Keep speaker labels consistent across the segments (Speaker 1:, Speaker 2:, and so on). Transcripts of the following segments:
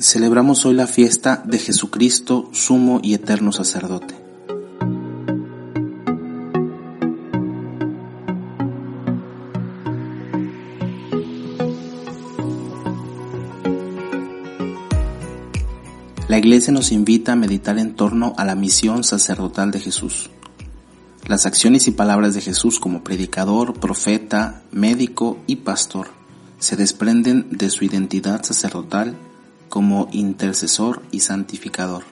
Speaker 1: Celebramos hoy la fiesta de Jesucristo, sumo y eterno sacerdote. La Iglesia nos invita a meditar en torno a la misión sacerdotal de Jesús. Las acciones y palabras de Jesús como predicador, profeta, médico y pastor se desprenden de su identidad sacerdotal como intercesor y santificador.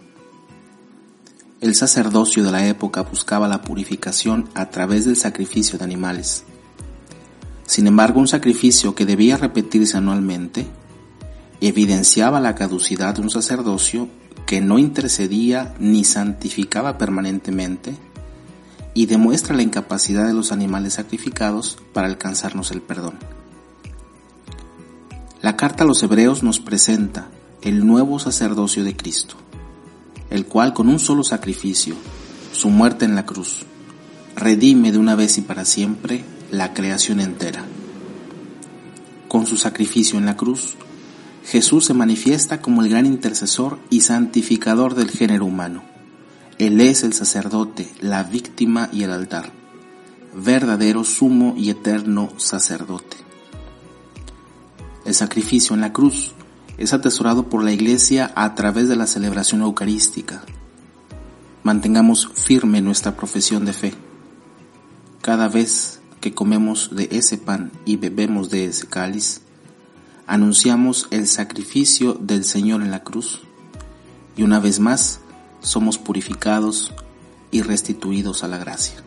Speaker 1: El sacerdocio de la época buscaba la purificación a través del sacrificio de animales. Sin embargo, un sacrificio que debía repetirse anualmente evidenciaba la caducidad de un sacerdocio que no intercedía ni santificaba permanentemente y demuestra la incapacidad de los animales sacrificados para alcanzarnos el perdón. La carta a los hebreos nos presenta el nuevo sacerdocio de Cristo, el cual con un solo sacrificio, su muerte en la cruz, redime de una vez y para siempre la creación entera. Con su sacrificio en la cruz, Jesús se manifiesta como el gran intercesor y santificador del género humano. Él es el sacerdote, la víctima y el altar, verdadero sumo y eterno sacerdote. El sacrificio en la cruz es atesorado por la Iglesia a través de la celebración eucarística. Mantengamos firme nuestra profesión de fe. Cada vez que comemos de ese pan y bebemos de ese cáliz, anunciamos el sacrificio del Señor en la cruz y una vez más somos purificados y restituidos a la gracia.